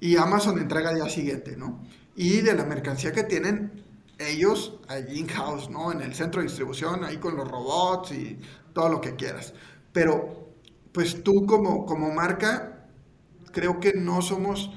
y Amazon entrega día siguiente, ¿no? y de la mercancía que tienen ellos allí in-house, ¿no? En el centro de distribución, ahí con los robots y todo lo que quieras. Pero, pues tú como, como marca, creo que no somos,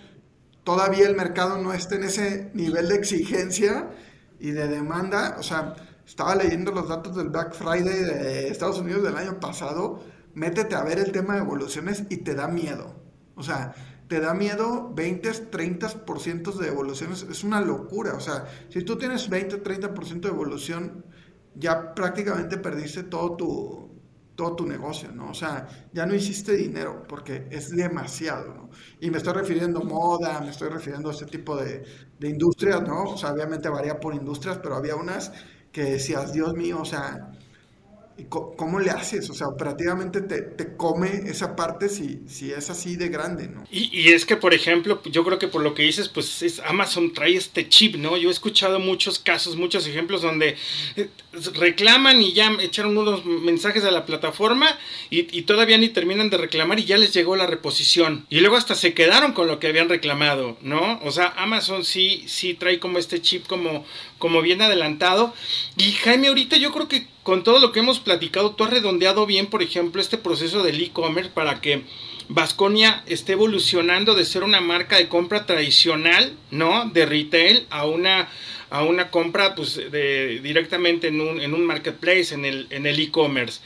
todavía el mercado no está en ese nivel de exigencia y de demanda. O sea, estaba leyendo los datos del Black Friday de Estados Unidos del año pasado. Métete a ver el tema de evoluciones y te da miedo. O sea, te da miedo 20, 30% de evoluciones, es una locura. O sea, si tú tienes 20, 30% de evolución, ya prácticamente perdiste todo tu, todo tu negocio, ¿no? O sea, ya no hiciste dinero porque es demasiado, ¿no? Y me estoy refiriendo a moda, me estoy refiriendo a este tipo de, de industrias, ¿no? O sea, obviamente varía por industrias, pero había unas que decías, Dios mío, o sea, ¿Cómo le haces? O sea, operativamente te, come esa parte si, si es así de grande, ¿no? Y, es que, por ejemplo, yo creo que por lo que dices, pues es, Amazon trae este chip, ¿no? Yo he escuchado muchos casos, muchos ejemplos donde eh, reclaman y ya echaron unos mensajes a la plataforma y, todavía ni terminan de reclamar y ya les llegó la reposición. Y luego hasta se quedaron con lo que habían reclamado, ¿no? O sea, Amazon sí, sí trae como este chip como, como bien adelantado. Y Jaime, ahorita yo creo que con todo lo que hemos platicado, tú has redondeado bien, por ejemplo, este proceso del e-commerce para que Vasconia esté evolucionando de ser una marca de compra tradicional, ¿no? De retail a una, a una compra pues, directamente en un, en un marketplace, en el en e-commerce.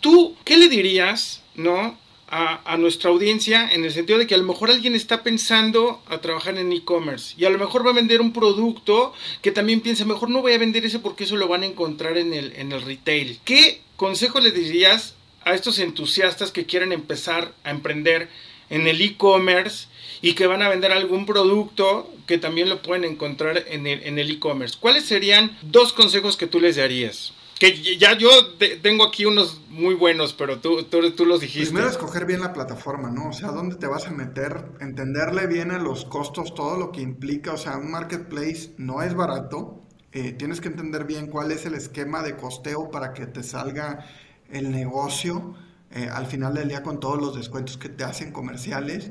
¿Tú qué le dirías, ¿no? A, nuestra audiencia en el sentido de que a lo mejor alguien está pensando a trabajar en e-commerce y a lo mejor va a vender un producto que también piensa, mejor no voy a vender ese porque eso lo van a encontrar en el, en el retail. ¿Qué consejo le dirías a estos entusiastas que quieren empezar a emprender en el e-commerce y que van a vender algún producto que también lo pueden encontrar en el e-commerce? ¿Cuáles serían dos consejos que tú les darías? Que ya yo tengo aquí unos muy buenos, pero tú, tú, los dijiste. Primero escoger bien la plataforma, ¿no? O sea, dónde te vas a meter, entenderle bien a los costos, todo lo que implica. O sea, un marketplace no es barato. Eh, tienes que entender bien cuál es el esquema de costeo para que te salga el negocio eh, al final del día con todos los descuentos que te hacen comerciales.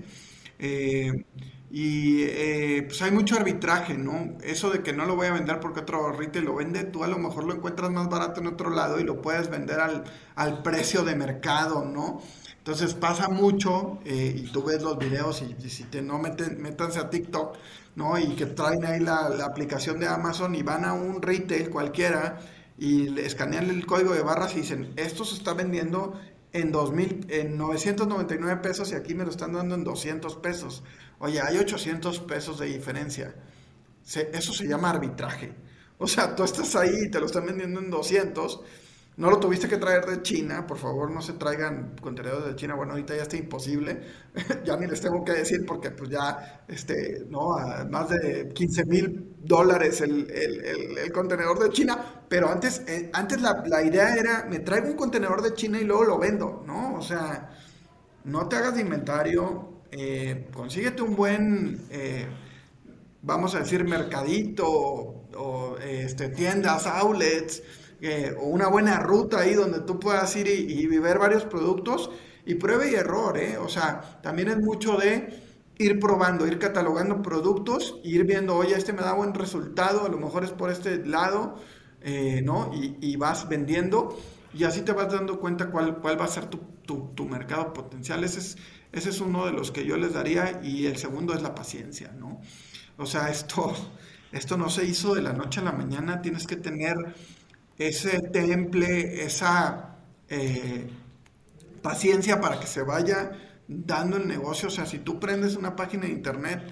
Eh, y eh, pues hay mucho arbitraje, ¿no? Eso de que no lo voy a vender porque otro retail lo vende, tú a lo mejor lo encuentras más barato en otro lado y lo puedes vender al, al precio de mercado, ¿no? Entonces pasa mucho eh, y tú ves los videos y, si te no meten, métanse a TikTok, ¿no? Y que traen ahí la, la, aplicación de Amazon y van a un retail cualquiera y escanean el código de barras y dicen, esto se está vendiendo en, 2000, en 999 pesos y aquí me lo están dando en 200 pesos. Oye, hay 800 pesos de diferencia. eso se llama arbitraje. O sea, tú estás ahí y te lo están vendiendo en 200 no lo tuviste que traer de China, por favor no se traigan contenedores de China. Bueno, ahorita ya está imposible, ya ni les tengo que decir porque pues ya, este, ¿no? Más de 15 mil dólares el, contenedor de China, pero antes, eh, antes la, idea era, me traigo un contenedor de China y luego lo vendo, ¿no? O sea, no te hagas de inventario, eh, consíguete un buen, eh, vamos a decir, mercadito o este, tiendas, outlets, o una buena ruta ahí donde tú puedas ir y, y ver varios productos y pruebe y error, ¿eh? O sea, también es mucho de ir probando, ir catalogando productos, ir viendo, oye, este me da buen resultado, a lo mejor es por este lado, eh, ¿no? Y, vas vendiendo y así te vas dando cuenta cuál, cuál va a ser tu, tu, mercado potencial. Ese es, ese es uno de los que yo les daría y el segundo es la paciencia, ¿no? O sea, esto, esto no se hizo de la noche a la mañana, tienes que tener ese temple, esa eh, paciencia para que se vaya dando el negocio. O sea, si tú prendes una página de internet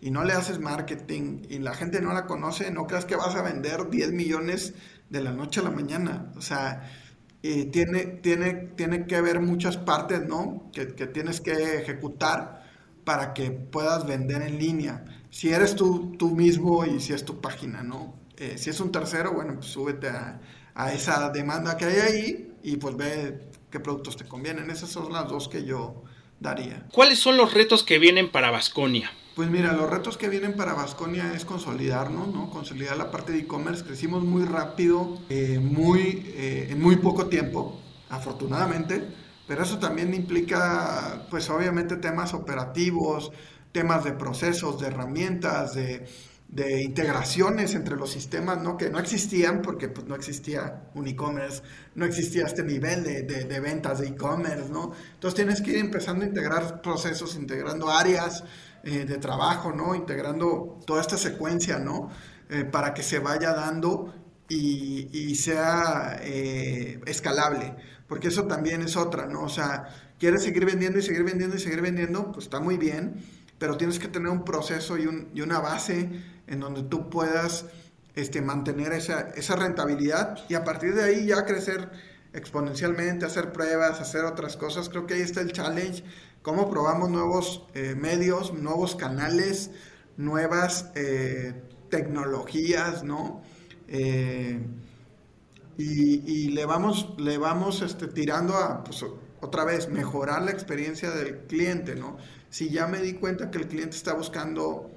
y no le haces marketing y la gente no la conoce, no creas que vas a vender 10 millones de la noche a la mañana. O sea, tiene, tiene, tiene que haber muchas partes, ¿no? Que, tienes que ejecutar para que puedas vender en línea. Si eres tú, tú mismo y si es tu página, ¿no? Eh, si es un tercero, bueno, pues súbete a, esa demanda que hay ahí y pues ve qué productos te convienen. Esas son las dos que yo daría. ¿Cuáles son los retos que vienen para Vasconia? Pues mira, los retos que vienen para Vasconia es consolidarnos, ¿no? Consolidar la parte de e-commerce. Crecimos muy rápido, eh, muy, eh, en muy poco tiempo, afortunadamente, pero eso también implica, pues obviamente, temas operativos, temas de procesos, de herramientas, de de integraciones entre los sistemas, ¿no? Que no existían porque pues, no existía un e-commerce, no existía este nivel de, de, ventas de e-commerce, ¿no? Entonces tienes que ir empezando a integrar procesos, integrando áreas eh, de trabajo, ¿no? Integrando toda esta secuencia, ¿no? Eh, para que se vaya dando y, sea eh, escalable, porque eso también es otra, ¿no? O sea, quieres seguir vendiendo y seguir vendiendo y seguir vendiendo, pues está muy bien, pero tienes que tener un proceso y una base en donde tú puedas este, mantener esa, esa rentabilidad y a partir de ahí ya crecer exponencialmente, hacer pruebas, hacer otras cosas. Creo que ahí está el challenge, cómo probamos nuevos eh, medios, nuevos canales, nuevas eh, tecnologías, ¿no? Eh, y, le vamos, le vamos este, tirando a, pues, otra vez, mejorar la experiencia del cliente, ¿no? Si ya me di cuenta que el cliente está buscando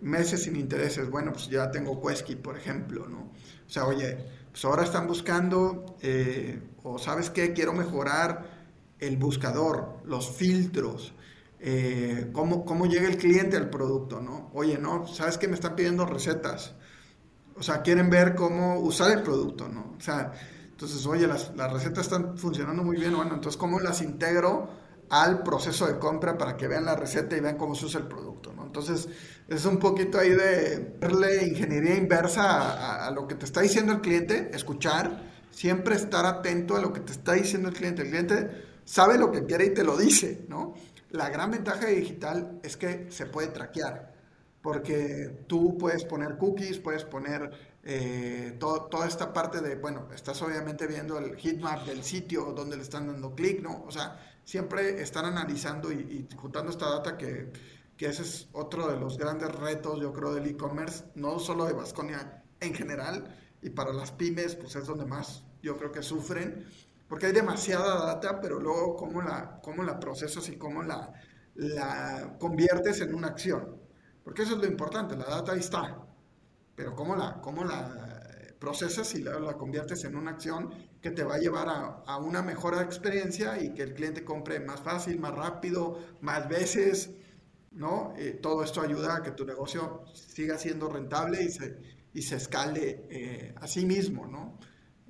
meses sin intereses. Bueno, pues ya tengo Quesky, por ejemplo, ¿no? O sea, oye, pues ahora están buscando, eh, o sabes qué, quiero mejorar el buscador, los filtros, eh, cómo, cómo, llega el cliente al producto, ¿no? Oye, no, sabes que me están pidiendo recetas. O sea, quieren ver cómo usar el producto, ¿no? O sea, entonces, oye, las, las recetas están funcionando muy bien, bueno, entonces, ¿cómo las integro al proceso de compra para que vean la receta y vean cómo se usa el producto, ¿no? Entonces, es un poquito ahí de darle ingeniería inversa a, lo que te está diciendo el cliente, escuchar, siempre estar atento a lo que te está diciendo el cliente. El cliente sabe lo que quiere y te lo dice, ¿no? La gran ventaja de digital es que se puede traquear, porque tú puedes poner cookies, puedes poner eh, toda esta parte de, bueno, estás obviamente viendo el heatmap del sitio donde le están dando clic, ¿no? O sea, siempre están analizando y, juntando esta data que, que, ese es otro de los grandes retos, yo creo, del e-commerce, no solo de Vasconia en general, y para las pymes, pues es donde más yo creo que sufren, porque hay demasiada data, pero luego cómo la, cómo la procesas y cómo la, la conviertes en una acción. Porque eso es lo importante, la data ahí está, pero cómo la, cómo la procesas y la, la conviertes en una acción que te va a llevar a, a, una mejor experiencia y que el cliente compre más fácil, más rápido, más veces, ¿no? Eh, todo esto ayuda a que tu negocio siga siendo rentable y se, y se escale eh, a sí mismo, ¿no?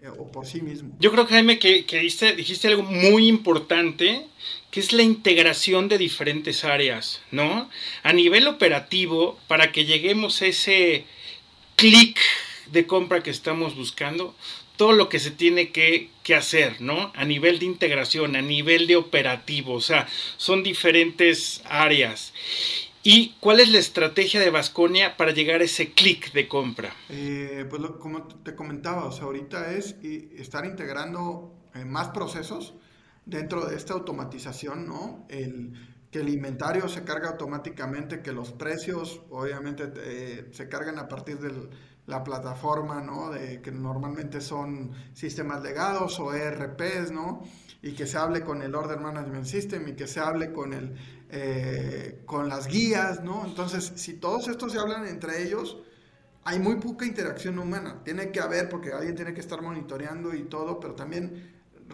Eh, o por sí mismo. Yo creo, Jaime, que, que dijiste, dijiste, algo muy importante, que es la integración de diferentes áreas, ¿no? A nivel operativo, para que lleguemos a ese clic de compra que estamos buscando, todo lo que se tiene que, que, hacer, ¿no? A nivel de integración, a nivel de operativo, o sea, son diferentes áreas. ¿Y cuál es la estrategia de Vasconia para llegar a ese clic de compra? Eh, pues como te comentaba, o sea, ahorita es estar integrando eh, más procesos dentro de esta automatización, ¿no? Que el inventario se carga automáticamente, que los precios obviamente eh, se cargan a partir de la plataforma, ¿no? De, que normalmente son sistemas legados o ERPs, ¿no? Y que se hable con el Order Management System y que se hable con el eh, con las guías, ¿no? Entonces, si todos estos se hablan entre ellos, hay muy poca interacción humana. Tiene que haber, porque alguien tiene que estar monitoreando y todo, pero también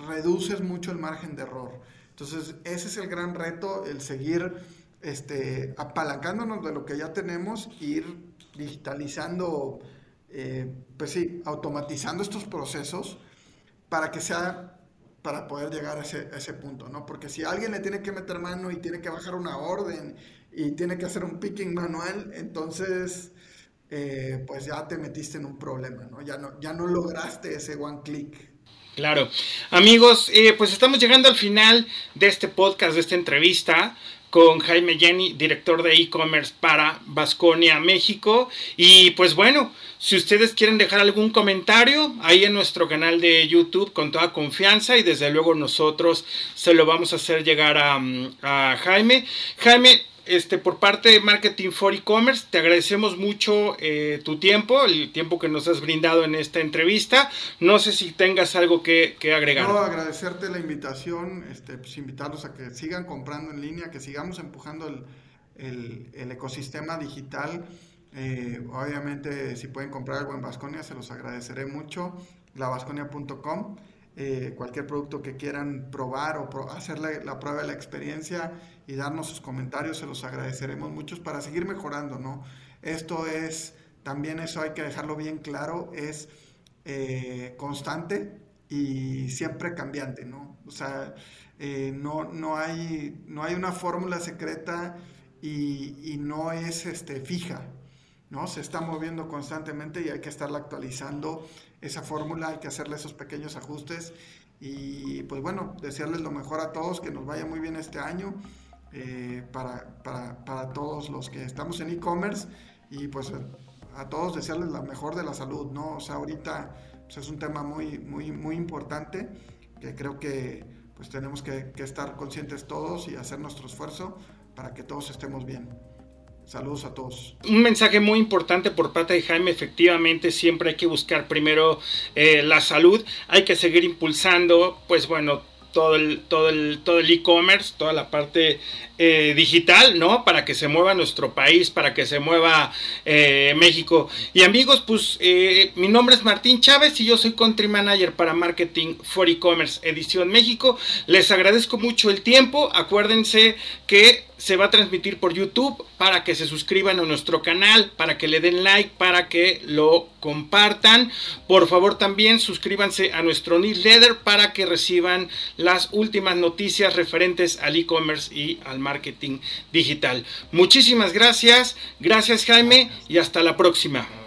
reduces mucho el margen de error. Entonces, ese es el gran reto, el seguir este, apalancándonos de lo que ya tenemos, ir digitalizando, eh, pues sí, automatizando estos procesos para que sea para poder llegar a ese, punto, ¿no? Porque si alguien le tiene que meter mano y tiene que bajar una orden y tiene que hacer un picking manual, entonces, eh, pues ya te metiste en un problema, ¿no? Ya no, ya no lograste ese one click. Claro. Amigos, eh, pues estamos llegando al final de este podcast, de esta entrevista con Jaime Jenny, director de e-commerce para Vasconia, México. Y pues bueno, si ustedes quieren dejar algún comentario ahí en nuestro canal de YouTube con toda confianza y desde luego nosotros se lo vamos a hacer llegar a, a Jaime. Jaime, este, por parte de Marketing for E-Commerce, te agradecemos mucho eh, tu tiempo, el tiempo que nos has brindado en esta entrevista. No sé si tengas algo que, agregar. No, agradecerte la invitación, este, pues invitarlos a que sigan comprando en línea, que sigamos empujando el, ecosistema digital. Eh, obviamente, si pueden comprar algo en Vasconia, se los agradeceré mucho. lavasconia.com. Eh, cualquier producto que quieran probar o hacer la prueba de la experiencia y darnos sus comentarios, se los agradeceremos muchos para seguir mejorando, ¿no? Esto es, también eso hay que dejarlo bien claro, es eh, constante y siempre cambiante, ¿no? O sea, eh, no, no, hay, no hay una fórmula secreta y, y, no es este, fija, ¿no? Se está moviendo constantemente y hay que estarla actualizando esa fórmula, hay que hacerle esos pequeños ajustes y pues bueno, desearles lo mejor a todos, que nos vaya muy bien este año eh, para, para, para, todos los que estamos en e-commerce y pues a, todos desearles la mejor de la salud, ¿no? O sea, ahorita pues, es un tema muy, muy, muy importante que creo que pues tenemos que, que estar conscientes todos y hacer nuestro esfuerzo para que todos estemos bien. Saludos a todos. Un mensaje muy importante por parte de Jaime, efectivamente siempre hay que buscar primero eh, la salud, hay que seguir impulsando, pues bueno, todo el todo el todo el e-commerce, toda la parte eh, digital, ¿no? Para que se mueva nuestro país, para que se mueva eh, México. Y amigos, pues mi nombre es Martín Chávez y yo soy Country Manager para Marketing for E-Commerce Edición México. Les agradezco mucho el tiempo. Acuérdense que se va a transmitir por YouTube para que se suscriban a nuestro canal, para que le den like, para que lo compartan. Por favor también suscríbanse a nuestro newsletter para que reciban las últimas noticias referentes al e-commerce y al marketing digital. Muchísimas gracias, gracias Jaime y hasta la próxima.